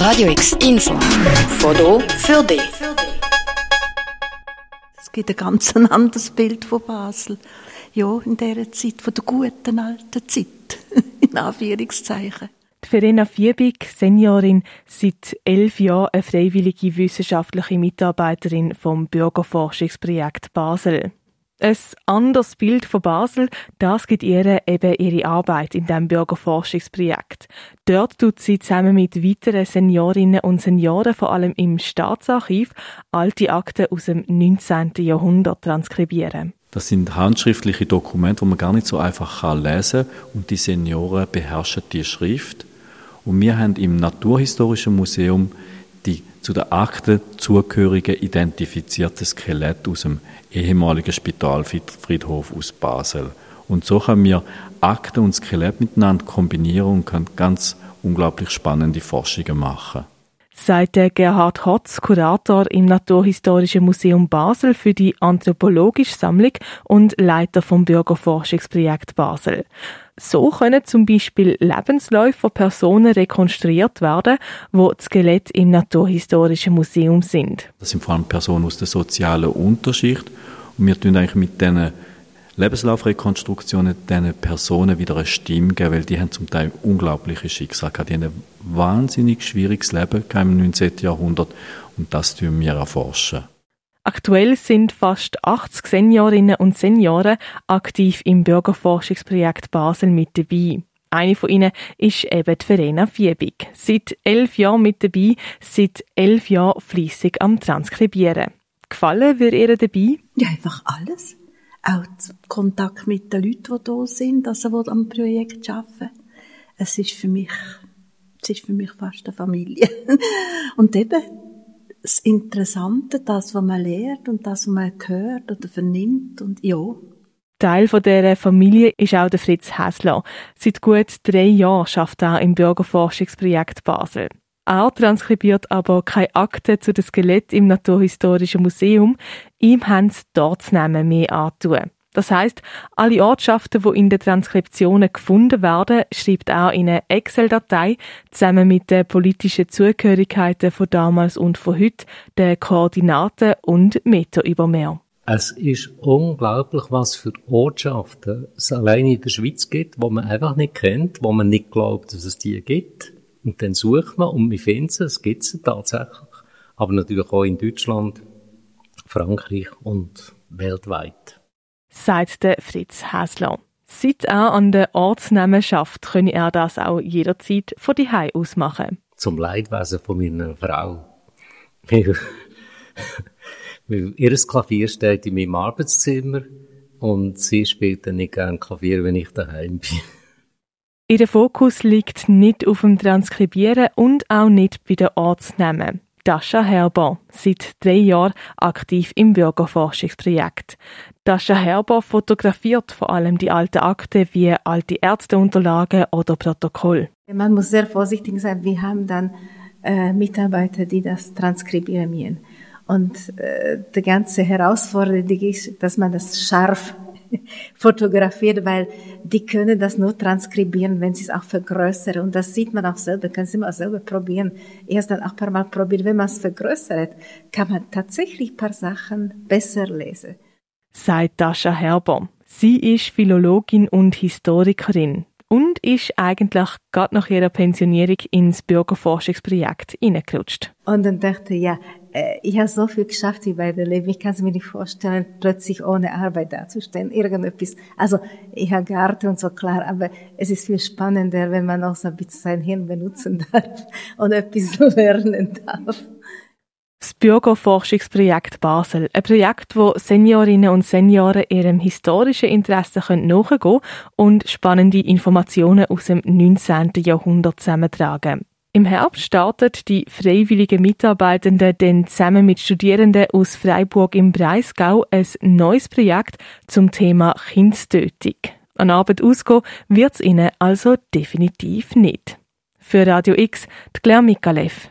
Radio X Info. Foto für dich. Es gibt ein ganz anderes Bild von Basel. Ja, in dieser Zeit, von der guten alten Zeit. in Anführungszeichen. Verena Fiebig, Seniorin, seit elf Jahren eine freiwillige wissenschaftliche Mitarbeiterin vom Bürgerforschungsprojekt Basel. Ein anderes Bild von Basel, das gibt ihr eben ihre Arbeit in diesem Bürgerforschungsprojekt. Dort tut sie zusammen mit weiteren Seniorinnen und Senioren, vor allem im Staatsarchiv, alte Akten aus dem 19. Jahrhundert transkribieren. Das sind handschriftliche Dokumente, die man gar nicht so einfach lesen kann und die Senioren beherrschen die Schrift. Und wir haben im Naturhistorischen Museum die zu den Akten zugehörigen identifizierten Skelette aus dem ehemaligen Spitalfriedhof aus Basel. Und so können wir Akten und Skelett miteinander kombinieren und können ganz unglaublich spannende Forschungen machen. Sagt Gerhard Hotz, Kurator im Naturhistorischen Museum Basel für die Anthropologische Sammlung und Leiter vom Bürgerforschungsprojekt Basel. So können zum Beispiel Lebensläufe von Personen rekonstruiert werden, wo Skelett im Naturhistorischen Museum sind. Das sind vor allem Personen aus der sozialen Unterschicht und wir tun eigentlich mit diesen Lebenslaufrekonstruktionen diesen Personen wieder eine Stimme geben, weil die haben zum Teil unglaubliche Schicksale gehabt. Die haben ein wahnsinnig schwieriges Leben im 19. Jahrhundert und das tun wir erforschen. Aktuell sind fast 80 Seniorinnen und Senioren aktiv im Bürgerforschungsprojekt Basel mit dabei. Eine von ihnen ist eben die Verena Fiebig. Seit elf Jahren mit dabei, seit elf Jahren fließig am Transkribieren. Gefallen wird ihr dabei? Ja, einfach alles. Auch Kontakt mit den Leuten, die da sind, also die am Projekt arbeiten. Es ist für mich, es ist für mich fast eine Familie. Und eben, das Interessante, das, was man lernt und das, was man hört oder vernimmt und ja. Teil von dieser Familie ist auch der Fritz Häsler. Seit gut drei Jahren schafft er im Bürgerforschungsprojekt Basel. Er transkribiert aber keine Akte zu dem Skelett im Naturhistorischen Museum. Ihm haben sie dort zu nehmen mehr antun. Das heißt, alle Ortschaften, die in den Transkriptionen gefunden werden, schreibt er in eine Excel-Datei zusammen mit den politischen Zugehörigkeiten von damals und von heute, den Koordinaten und Meterübermeer. Es ist unglaublich, was für Ortschaften es alleine in der Schweiz gibt, wo man einfach nicht kennt, wo man nicht glaubt, dass es die gibt. Und dann sucht man und wir finden sie, es gibt sie tatsächlich. Aber natürlich auch in Deutschland, Frankreich und weltweit sagt der Fritz Häsler. Seit er an der Ortsnamen schafft, könne er das auch jederzeit von die aus machen. Zum Leidwesen von meiner Frau. Ihr Klavier steht in meinem Arbeitszimmer und sie spielt dann nicht gern Klavier, wenn ich daheim bin. Ihr Fokus liegt nicht auf dem Transkribieren und auch nicht bei den Ortsnamen. Dascha Herber, seit drei Jahren aktiv im Bürgerforschungsprojekt. Dascha Herber fotografiert vor allem die alten Akte wie alte Ärzteunterlagen oder Protokoll. Man muss sehr vorsichtig sein. Wir haben dann äh, Mitarbeiter, die das transkribieren. Und äh, die ganze Herausforderung ist, dass man das scharf fotografiert, weil die können das nur transkribieren, wenn sie es auch vergrößern. Und das sieht man auch selber, können Sie mal selber probieren. Erst dann auch ein paar Mal probieren. Wenn man es vergrößert, kann man tatsächlich ein paar Sachen besser lesen sagt Dascha Herber. Sie ist Philologin und Historikerin und ist eigentlich gerade nach ihrer Pensionierung ins Bürgerforschungsprojekt hineingerutscht. Und dann dachte ich, ja, äh, ich habe so viel geschafft bei der Leben. Ich kann es mir nicht vorstellen, plötzlich ohne Arbeit dazustehen. Irgendetwas. Also, ich habe gearbeitet und so klar, aber es ist viel spannender, wenn man auch so ein bisschen sein Hirn benutzen darf und etwas lernen darf. Das Bürgerforschungsprojekt Basel. Ein Projekt, wo Seniorinnen und Senioren ihrem historischen Interesse nachgehen können und spannende Informationen aus dem 19. Jahrhundert zusammentragen. Im Herbst startet die freiwilligen Mitarbeitenden dann zusammen mit Studierenden aus Freiburg im Breisgau ein neues Projekt zum Thema Kindstötung. An Arbeit ausgehen wird es ihnen also definitiv nicht. Für Radio X, Claire Mikalev.